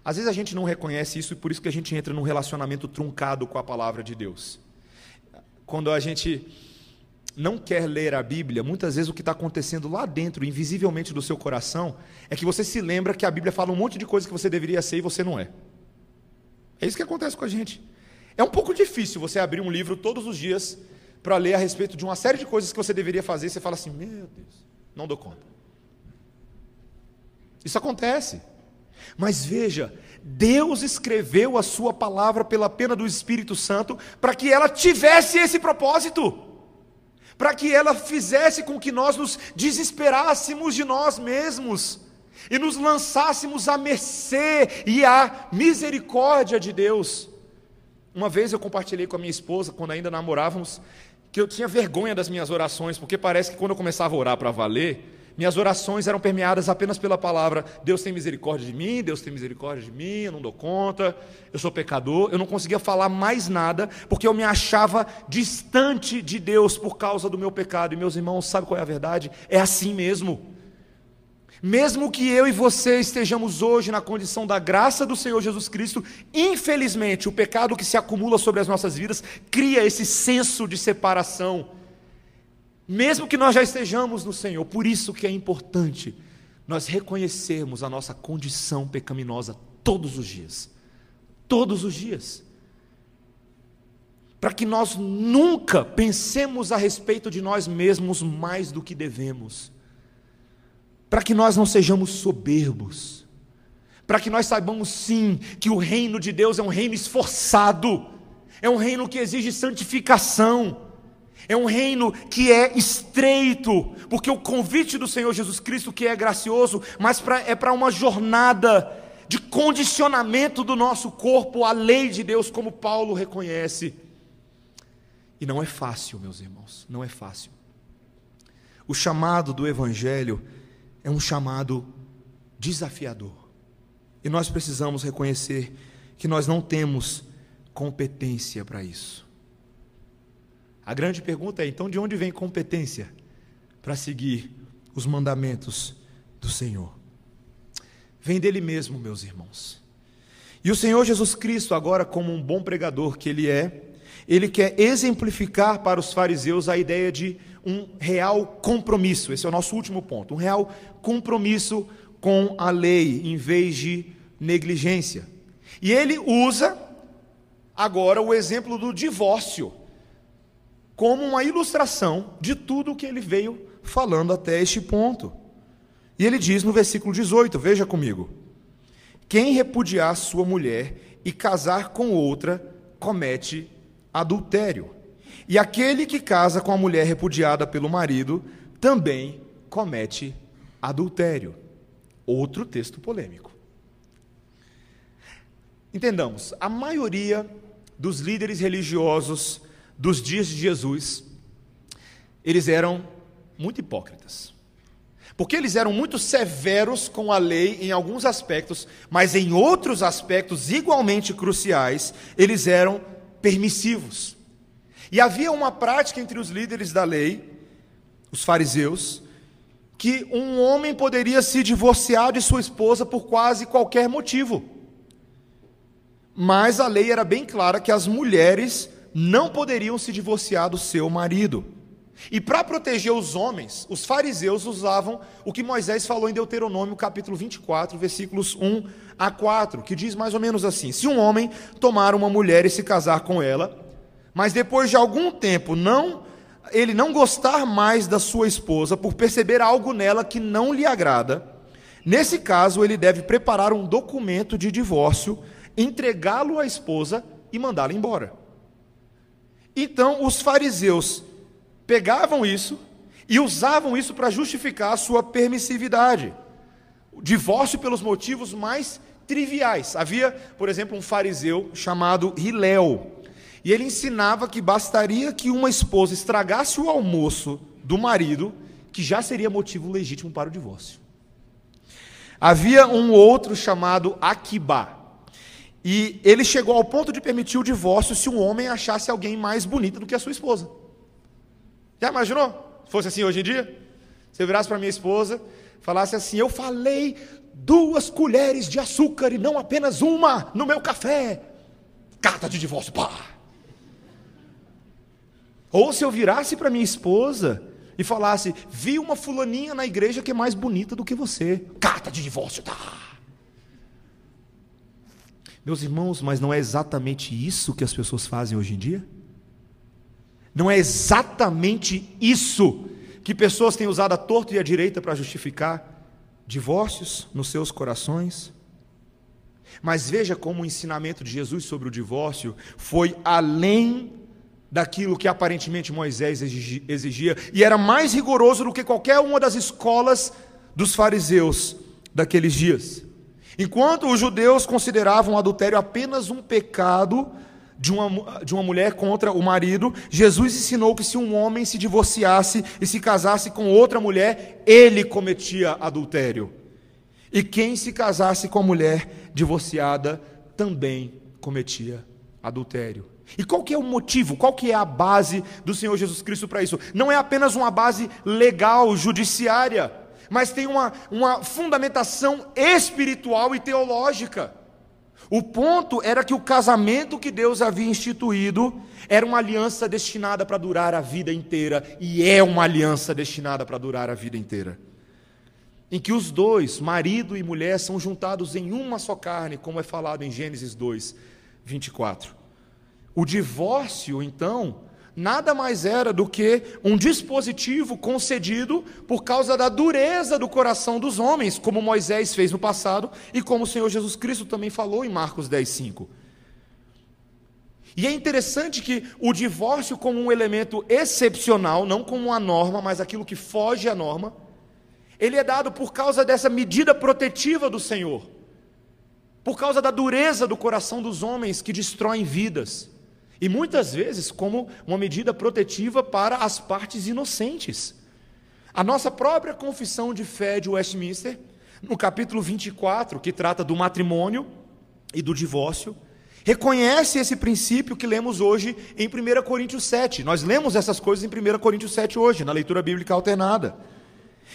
Às vezes a gente não reconhece isso e por isso que a gente entra num relacionamento truncado com a palavra de Deus. Quando a gente não quer ler a Bíblia, muitas vezes o que está acontecendo lá dentro, invisivelmente do seu coração, é que você se lembra que a Bíblia fala um monte de coisas que você deveria ser e você não é. É isso que acontece com a gente. É um pouco difícil você abrir um livro todos os dias para ler a respeito de uma série de coisas que você deveria fazer e você fala assim: meu Deus, não dou conta. Isso acontece. Mas veja, Deus escreveu a sua palavra pela pena do Espírito Santo para que ela tivesse esse propósito. Para que ela fizesse com que nós nos desesperássemos de nós mesmos e nos lançássemos à mercê e à misericórdia de Deus. Uma vez eu compartilhei com a minha esposa, quando ainda namorávamos, que eu tinha vergonha das minhas orações, porque parece que quando eu começava a orar para valer, minhas orações eram permeadas apenas pela palavra: Deus tem misericórdia de mim, Deus tem misericórdia de mim, eu não dou conta, eu sou pecador. Eu não conseguia falar mais nada, porque eu me achava distante de Deus por causa do meu pecado. E meus irmãos, sabe qual é a verdade? É assim mesmo. Mesmo que eu e você estejamos hoje na condição da graça do Senhor Jesus Cristo, infelizmente o pecado que se acumula sobre as nossas vidas cria esse senso de separação. Mesmo que nós já estejamos no Senhor. Por isso que é importante nós reconhecermos a nossa condição pecaminosa todos os dias. Todos os dias. Para que nós nunca pensemos a respeito de nós mesmos mais do que devemos. Para que nós não sejamos soberbos. Para que nós saibamos sim que o reino de Deus é um reino esforçado. É um reino que exige santificação é um reino que é estreito, porque o convite do Senhor Jesus Cristo, que é gracioso, mas pra, é para uma jornada de condicionamento do nosso corpo à lei de Deus, como Paulo reconhece. E não é fácil, meus irmãos, não é fácil. O chamado do Evangelho é um chamado desafiador. E nós precisamos reconhecer que nós não temos competência para isso. A grande pergunta é: então, de onde vem competência para seguir os mandamentos do Senhor? Vem dele mesmo, meus irmãos. E o Senhor Jesus Cristo, agora, como um bom pregador que ele é, ele quer exemplificar para os fariseus a ideia de um real compromisso. Esse é o nosso último ponto. Um real compromisso com a lei, em vez de negligência. E ele usa agora o exemplo do divórcio como uma ilustração de tudo o que ele veio falando até este ponto. E ele diz no versículo 18, veja comigo: Quem repudiar sua mulher e casar com outra, comete adultério. E aquele que casa com a mulher repudiada pelo marido, também comete adultério. Outro texto polêmico. Entendamos, a maioria dos líderes religiosos dos dias de Jesus, eles eram muito hipócritas. Porque eles eram muito severos com a lei em alguns aspectos, mas em outros aspectos igualmente cruciais, eles eram permissivos. E havia uma prática entre os líderes da lei, os fariseus, que um homem poderia se divorciar de sua esposa por quase qualquer motivo. Mas a lei era bem clara que as mulheres não poderiam se divorciar do seu marido. E para proteger os homens, os fariseus usavam o que Moisés falou em Deuteronômio, capítulo 24, versículos 1 a 4, que diz mais ou menos assim: Se um homem tomar uma mulher e se casar com ela, mas depois de algum tempo não ele não gostar mais da sua esposa por perceber algo nela que não lhe agrada, nesse caso ele deve preparar um documento de divórcio, entregá-lo à esposa e mandá-la embora. Então, os fariseus pegavam isso e usavam isso para justificar a sua permissividade. O divórcio pelos motivos mais triviais. Havia, por exemplo, um fariseu chamado Hilel. E ele ensinava que bastaria que uma esposa estragasse o almoço do marido, que já seria motivo legítimo para o divórcio. Havia um outro chamado Aquibá. E ele chegou ao ponto de permitir o divórcio se um homem achasse alguém mais bonita do que a sua esposa. Já imaginou? Se fosse assim hoje em dia? Você virasse para minha esposa, falasse assim: Eu falei duas colheres de açúcar e não apenas uma no meu café. Carta de divórcio, pá! Ou se eu virasse para minha esposa e falasse: Vi uma fulaninha na igreja que é mais bonita do que você. Carta de divórcio, tá! Meus irmãos, mas não é exatamente isso que as pessoas fazem hoje em dia? Não é exatamente isso que pessoas têm usado a torto e a direita para justificar divórcios nos seus corações? Mas veja como o ensinamento de Jesus sobre o divórcio foi além daquilo que aparentemente Moisés exigia e era mais rigoroso do que qualquer uma das escolas dos fariseus daqueles dias. Enquanto os judeus consideravam adultério apenas um pecado de uma, de uma mulher contra o marido, Jesus ensinou que se um homem se divorciasse e se casasse com outra mulher, ele cometia adultério. E quem se casasse com a mulher divorciada também cometia adultério. E qual que é o motivo? Qual que é a base do Senhor Jesus Cristo para isso? Não é apenas uma base legal, judiciária mas tem uma, uma fundamentação espiritual e teológica. O ponto era que o casamento que Deus havia instituído era uma aliança destinada para durar a vida inteira, e é uma aliança destinada para durar a vida inteira. Em que os dois, marido e mulher, são juntados em uma só carne, como é falado em Gênesis 2, 24. O divórcio, então, nada mais era do que um dispositivo concedido por causa da dureza do coração dos homens, como Moisés fez no passado e como o Senhor Jesus Cristo também falou em Marcos 10, 5. E é interessante que o divórcio, como um elemento excepcional, não como uma norma, mas aquilo que foge à norma, ele é dado por causa dessa medida protetiva do Senhor, por causa da dureza do coração dos homens que destroem vidas. E muitas vezes como uma medida protetiva para as partes inocentes. A nossa própria confissão de fé de Westminster, no capítulo 24, que trata do matrimônio e do divórcio, reconhece esse princípio que lemos hoje em 1 Coríntios 7. Nós lemos essas coisas em 1 Coríntios 7 hoje, na leitura bíblica alternada.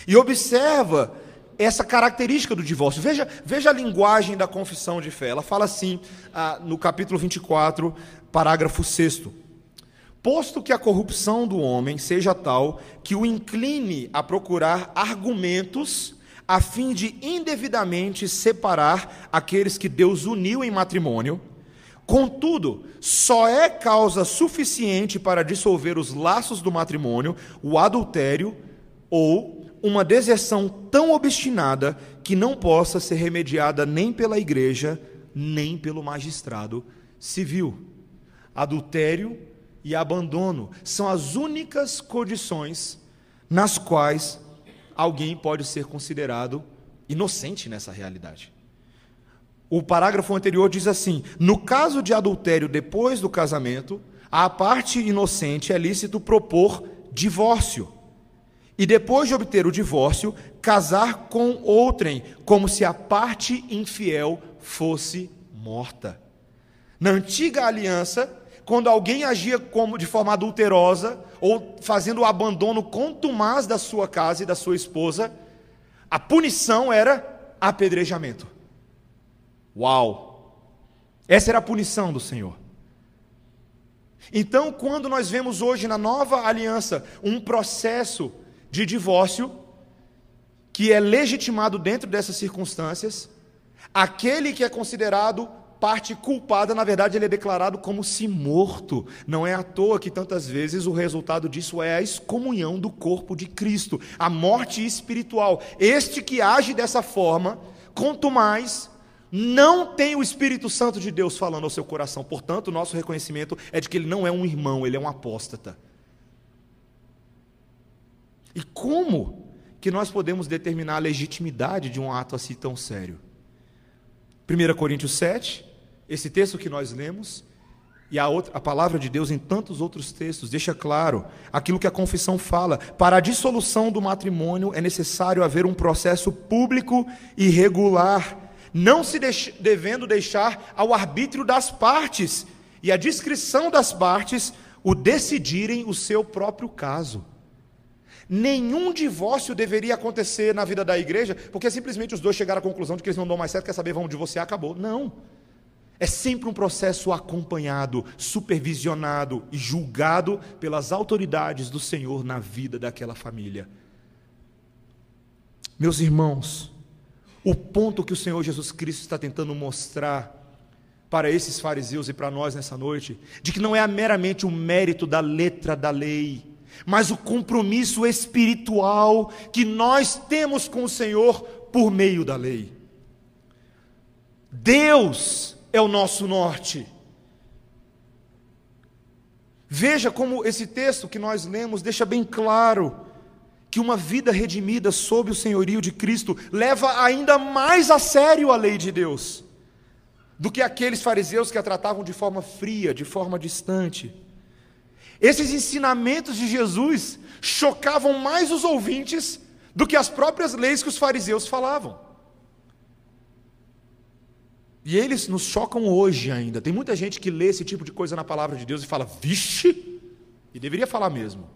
E observa essa característica do divórcio. Veja, veja a linguagem da confissão de fé. Ela fala assim, ah, no capítulo 24, parágrafo 6. Posto que a corrupção do homem seja tal que o incline a procurar argumentos a fim de indevidamente separar aqueles que Deus uniu em matrimônio, contudo, só é causa suficiente para dissolver os laços do matrimônio o adultério ou uma deserção tão obstinada que não possa ser remediada nem pela igreja, nem pelo magistrado civil. Adultério e abandono são as únicas condições nas quais alguém pode ser considerado inocente nessa realidade. O parágrafo anterior diz assim: no caso de adultério depois do casamento, à parte inocente é lícito propor divórcio e depois de obter o divórcio, casar com outrem, como se a parte infiel fosse morta. Na antiga aliança, quando alguém agia como de forma adulterosa ou fazendo o abandono contumaz da sua casa e da sua esposa, a punição era apedrejamento. Uau! Essa era a punição do Senhor. Então, quando nós vemos hoje na nova aliança um processo de divórcio, que é legitimado dentro dessas circunstâncias, aquele que é considerado parte culpada, na verdade, ele é declarado como se morto. Não é à toa que tantas vezes o resultado disso é a excomunhão do corpo de Cristo, a morte espiritual. Este que age dessa forma, quanto mais não tem o Espírito Santo de Deus falando ao seu coração. Portanto, o nosso reconhecimento é de que ele não é um irmão, ele é um apóstata. E como que nós podemos determinar a legitimidade de um ato assim tão sério? 1 Coríntios 7, esse texto que nós lemos, e a, outra, a palavra de Deus em tantos outros textos deixa claro aquilo que a confissão fala. Para a dissolução do matrimônio é necessário haver um processo público e regular, não se deix, devendo deixar ao arbítrio das partes e à discrição das partes o decidirem o seu próprio caso. Nenhum divórcio deveria acontecer na vida da igreja, porque simplesmente os dois chegaram à conclusão de que eles não dão mais certo, quer saber, vão divorciar, acabou. Não. É sempre um processo acompanhado, supervisionado e julgado pelas autoridades do Senhor na vida daquela família. Meus irmãos, o ponto que o Senhor Jesus Cristo está tentando mostrar para esses fariseus e para nós nessa noite, de que não é meramente o mérito da letra da lei, mas o compromisso espiritual que nós temos com o Senhor por meio da lei. Deus é o nosso norte. Veja como esse texto que nós lemos deixa bem claro que uma vida redimida sob o senhorio de Cristo leva ainda mais a sério a lei de Deus do que aqueles fariseus que a tratavam de forma fria, de forma distante. Esses ensinamentos de Jesus chocavam mais os ouvintes do que as próprias leis que os fariseus falavam. E eles nos chocam hoje ainda. Tem muita gente que lê esse tipo de coisa na palavra de Deus e fala, vixe, e deveria falar mesmo.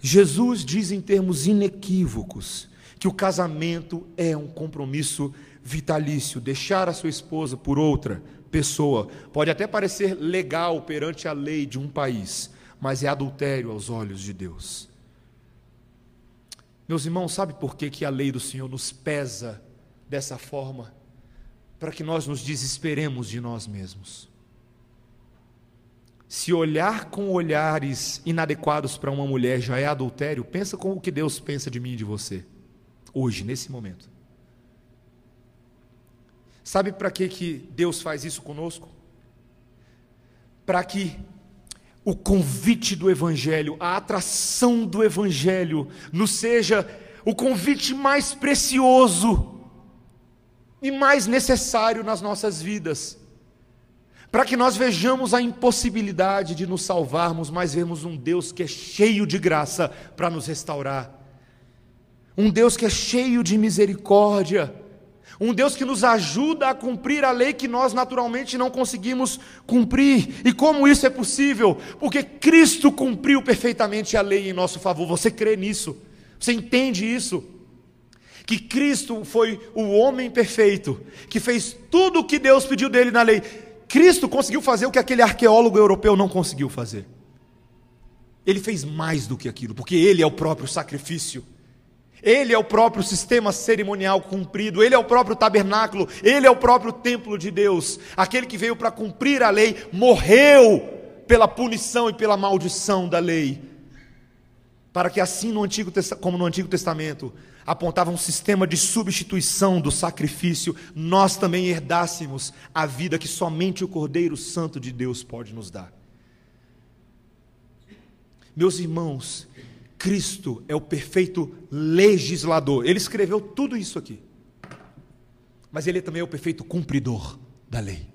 Jesus diz em termos inequívocos que o casamento é um compromisso vitalício, deixar a sua esposa por outra pessoa. Pode até parecer legal perante a lei de um país, mas é adultério aos olhos de Deus. Meus irmãos, sabe por que, que a lei do Senhor nos pesa dessa forma? Para que nós nos desesperemos de nós mesmos. Se olhar com olhares inadequados para uma mulher já é adultério, pensa com o que Deus pensa de mim e de você, hoje, nesse momento. Sabe para que, que Deus faz isso conosco? Para que o convite do Evangelho, a atração do Evangelho, nos seja o convite mais precioso e mais necessário nas nossas vidas. Para que nós vejamos a impossibilidade de nos salvarmos, mas vemos um Deus que é cheio de graça para nos restaurar. Um Deus que é cheio de misericórdia um Deus que nos ajuda a cumprir a lei que nós naturalmente não conseguimos cumprir. E como isso é possível? Porque Cristo cumpriu perfeitamente a lei em nosso favor. Você crê nisso? Você entende isso? Que Cristo foi o homem perfeito, que fez tudo o que Deus pediu dele na lei. Cristo conseguiu fazer o que aquele arqueólogo europeu não conseguiu fazer. Ele fez mais do que aquilo, porque ele é o próprio sacrifício. Ele é o próprio sistema cerimonial cumprido, ele é o próprio tabernáculo, ele é o próprio templo de Deus. Aquele que veio para cumprir a lei morreu pela punição e pela maldição da lei. Para que assim no Antigo como no Antigo Testamento apontava um sistema de substituição do sacrifício, nós também herdássemos a vida que somente o Cordeiro Santo de Deus pode nos dar. Meus irmãos, Cristo é o perfeito legislador. Ele escreveu tudo isso aqui. Mas ele também é o perfeito cumpridor da lei.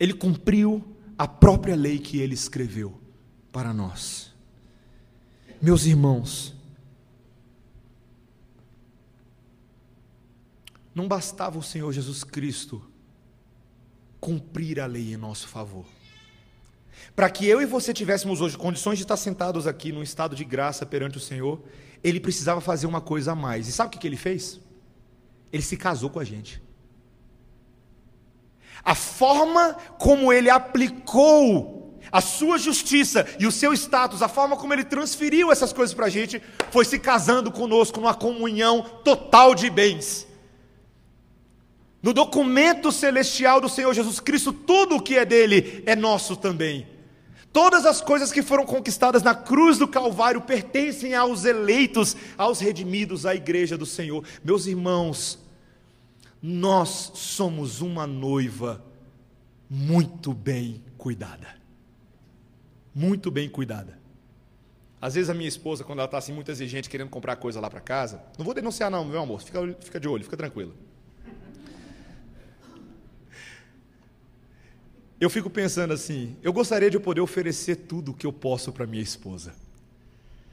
Ele cumpriu a própria lei que ele escreveu para nós. Meus irmãos, não bastava o Senhor Jesus Cristo cumprir a lei em nosso favor. Para que eu e você tivéssemos hoje condições de estar sentados aqui num estado de graça perante o Senhor, ele precisava fazer uma coisa a mais. E sabe o que ele fez? Ele se casou com a gente. A forma como ele aplicou a sua justiça e o seu status, a forma como ele transferiu essas coisas para a gente, foi se casando conosco numa comunhão total de bens. No documento celestial do Senhor Jesus Cristo, tudo o que é dele é nosso também. Todas as coisas que foram conquistadas na cruz do Calvário pertencem aos eleitos, aos redimidos, à igreja do Senhor. Meus irmãos, nós somos uma noiva muito bem cuidada. Muito bem cuidada. Às vezes a minha esposa, quando ela está assim, muito exigente, querendo comprar coisa lá para casa, não vou denunciar, não, meu amor, fica, fica de olho, fica tranquilo. Eu fico pensando assim: eu gostaria de poder oferecer tudo o que eu posso para minha esposa,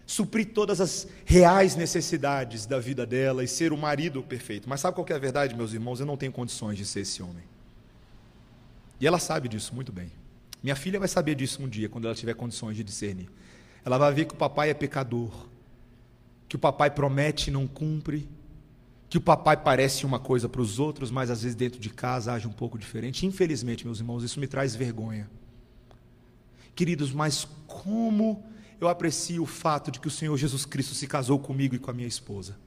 suprir todas as reais necessidades da vida dela e ser o marido perfeito. Mas sabe qual é a verdade, meus irmãos? Eu não tenho condições de ser esse homem. E ela sabe disso muito bem. Minha filha vai saber disso um dia, quando ela tiver condições de discernir. Ela vai ver que o papai é pecador, que o papai promete e não cumpre, que o papai parece uma coisa para os outros, mas às vezes dentro de casa age um pouco diferente. Infelizmente, meus irmãos, isso me traz vergonha. Queridos, mas como eu aprecio o fato de que o Senhor Jesus Cristo se casou comigo e com a minha esposa.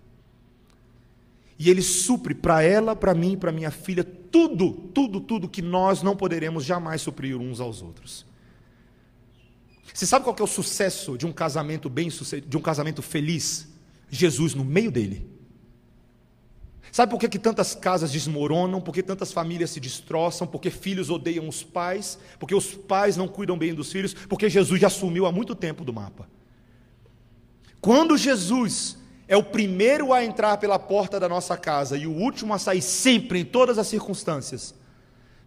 E Ele supre para ela, para mim, para minha filha, tudo, tudo, tudo que nós não poderemos jamais suprir uns aos outros. Você sabe qual é o sucesso de um casamento bem sucedido, de um casamento feliz? Jesus no meio dele. Sabe por que, que tantas casas desmoronam? Por que tantas famílias se destroçam? Porque filhos odeiam os pais? Porque os pais não cuidam bem dos filhos? Porque Jesus já sumiu há muito tempo do mapa. Quando Jesus é o primeiro a entrar pela porta da nossa casa e o último a sair sempre, em todas as circunstâncias,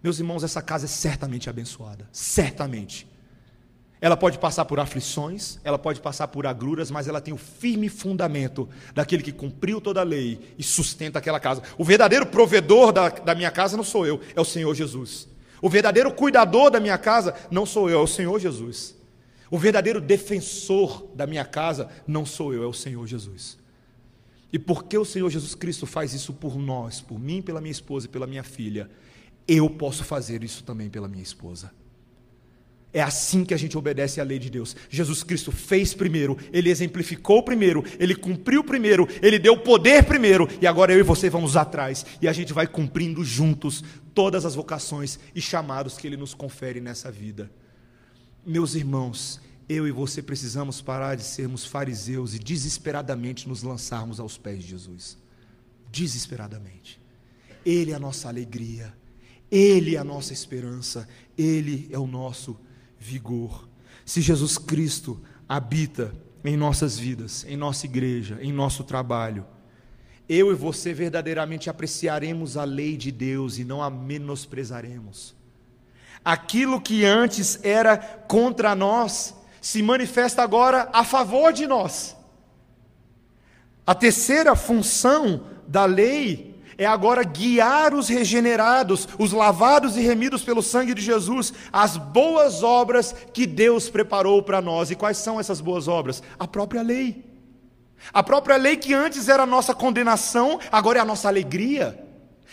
meus irmãos, essa casa é certamente abençoada. Certamente. Ela pode passar por aflições, ela pode passar por agruras, mas ela tem o firme fundamento daquele que cumpriu toda a lei e sustenta aquela casa. O verdadeiro provedor da, da minha casa não sou eu, é o Senhor Jesus. O verdadeiro cuidador da minha casa não sou eu, é o Senhor Jesus. O verdadeiro defensor da minha casa não sou eu, é o Senhor Jesus. E porque o Senhor Jesus Cristo faz isso por nós, por mim, pela minha esposa e pela minha filha, eu posso fazer isso também pela minha esposa. É assim que a gente obedece à lei de Deus. Jesus Cristo fez primeiro, ele exemplificou primeiro, ele cumpriu primeiro, ele deu poder primeiro, e agora eu e você vamos atrás, e a gente vai cumprindo juntos todas as vocações e chamados que ele nos confere nessa vida. Meus irmãos, eu e você precisamos parar de sermos fariseus e desesperadamente nos lançarmos aos pés de Jesus. Desesperadamente. Ele é a nossa alegria, ele é a nossa esperança, ele é o nosso vigor. Se Jesus Cristo habita em nossas vidas, em nossa igreja, em nosso trabalho, eu e você verdadeiramente apreciaremos a lei de Deus e não a menosprezaremos. Aquilo que antes era contra nós se manifesta agora a favor de nós. A terceira função da lei é agora guiar os regenerados, os lavados e remidos pelo sangue de Jesus, as boas obras que Deus preparou para nós. E quais são essas boas obras? A própria lei. A própria lei que antes era a nossa condenação, agora é a nossa alegria.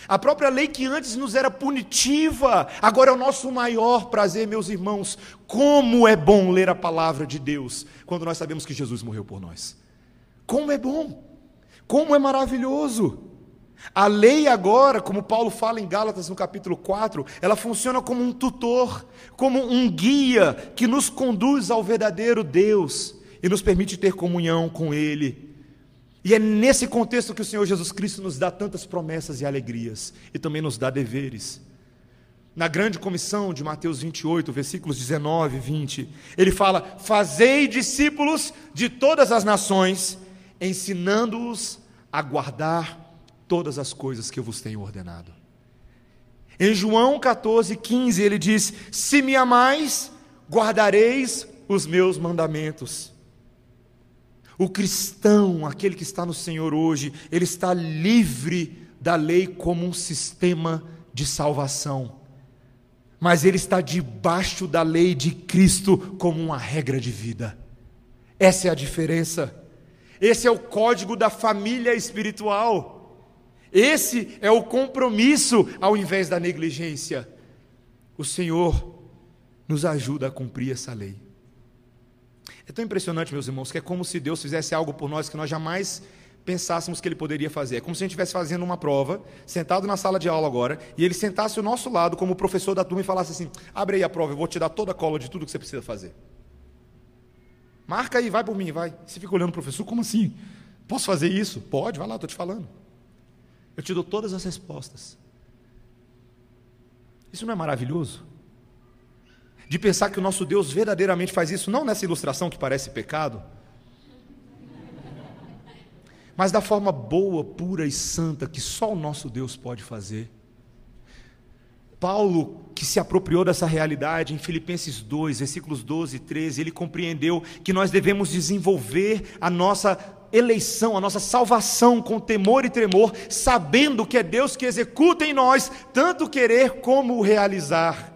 A própria lei que antes nos era punitiva, agora é o nosso maior prazer, meus irmãos. Como é bom ler a palavra de Deus quando nós sabemos que Jesus morreu por nós. Como é bom, como é maravilhoso. A lei agora, como Paulo fala em Gálatas no capítulo 4, ela funciona como um tutor, como um guia que nos conduz ao verdadeiro Deus e nos permite ter comunhão com Ele. E é nesse contexto que o Senhor Jesus Cristo nos dá tantas promessas e alegrias, e também nos dá deveres. Na grande comissão de Mateus 28, versículos 19 e 20, ele fala: Fazei discípulos de todas as nações, ensinando-os a guardar todas as coisas que eu vos tenho ordenado. Em João 14, 15, ele diz: Se me amais, guardareis os meus mandamentos. O cristão, aquele que está no Senhor hoje, ele está livre da lei como um sistema de salvação, mas ele está debaixo da lei de Cristo como uma regra de vida. Essa é a diferença. Esse é o código da família espiritual. Esse é o compromisso ao invés da negligência. O Senhor nos ajuda a cumprir essa lei. É tão impressionante, meus irmãos, que é como se Deus fizesse algo por nós que nós jamais pensássemos que Ele poderia fazer. É como se a gente estivesse fazendo uma prova, sentado na sala de aula agora, e Ele sentasse ao nosso lado como professor da turma e falasse assim: abre aí a prova, eu vou te dar toda a cola de tudo que você precisa fazer. Marca aí, vai por mim, vai. Você fica olhando o professor, como assim? Posso fazer isso? Pode, vai lá, estou te falando. Eu te dou todas as respostas. Isso não é maravilhoso? De pensar que o nosso Deus verdadeiramente faz isso, não nessa ilustração que parece pecado, mas da forma boa, pura e santa que só o nosso Deus pode fazer. Paulo, que se apropriou dessa realidade em Filipenses 2, versículos 12 e 13, ele compreendeu que nós devemos desenvolver a nossa eleição, a nossa salvação com temor e tremor, sabendo que é Deus que executa em nós tanto querer como realizar.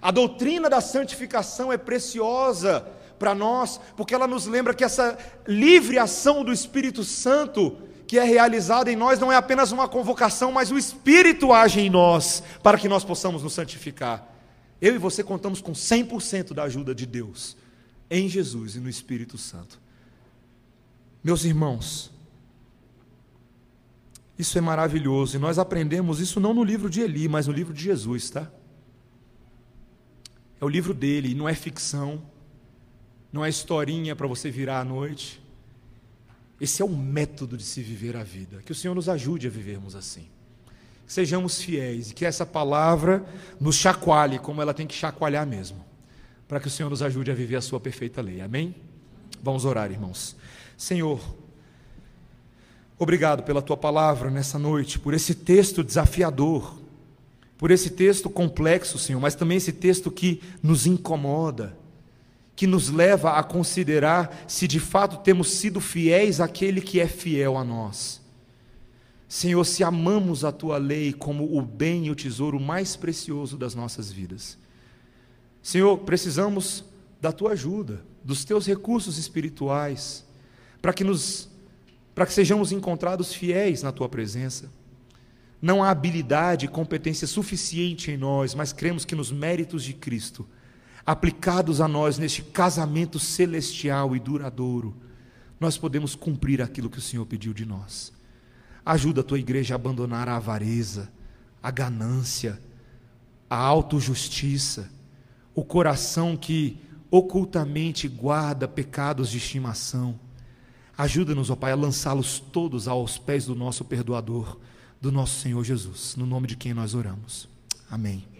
A doutrina da santificação é preciosa para nós, porque ela nos lembra que essa livre ação do Espírito Santo que é realizada em nós não é apenas uma convocação, mas o Espírito age em nós para que nós possamos nos santificar. Eu e você contamos com 100% da ajuda de Deus em Jesus e no Espírito Santo. Meus irmãos, isso é maravilhoso e nós aprendemos isso não no livro de Eli, mas no livro de Jesus, tá? É o livro dele, não é ficção, não é historinha para você virar à noite. Esse é o método de se viver a vida. Que o Senhor nos ajude a vivermos assim. Sejamos fiéis e que essa palavra nos chacoalhe como ela tem que chacoalhar mesmo, para que o Senhor nos ajude a viver a sua perfeita lei. Amém? Vamos orar, irmãos. Senhor, obrigado pela tua palavra nessa noite, por esse texto desafiador, por esse texto complexo, Senhor, mas também esse texto que nos incomoda, que nos leva a considerar se de fato temos sido fiéis àquele que é fiel a nós. Senhor, se amamos a tua lei como o bem e o tesouro mais precioso das nossas vidas. Senhor, precisamos da tua ajuda, dos teus recursos espirituais para que nos para que sejamos encontrados fiéis na tua presença. Não há habilidade e competência suficiente em nós, mas cremos que nos méritos de Cristo, aplicados a nós neste casamento celestial e duradouro, nós podemos cumprir aquilo que o Senhor pediu de nós. Ajuda a tua igreja a abandonar a avareza, a ganância, a autojustiça, o coração que ocultamente guarda pecados de estimação. Ajuda-nos, ó Pai, a lançá-los todos aos pés do nosso perdoador, do nosso Senhor Jesus, no nome de quem nós oramos. Amém.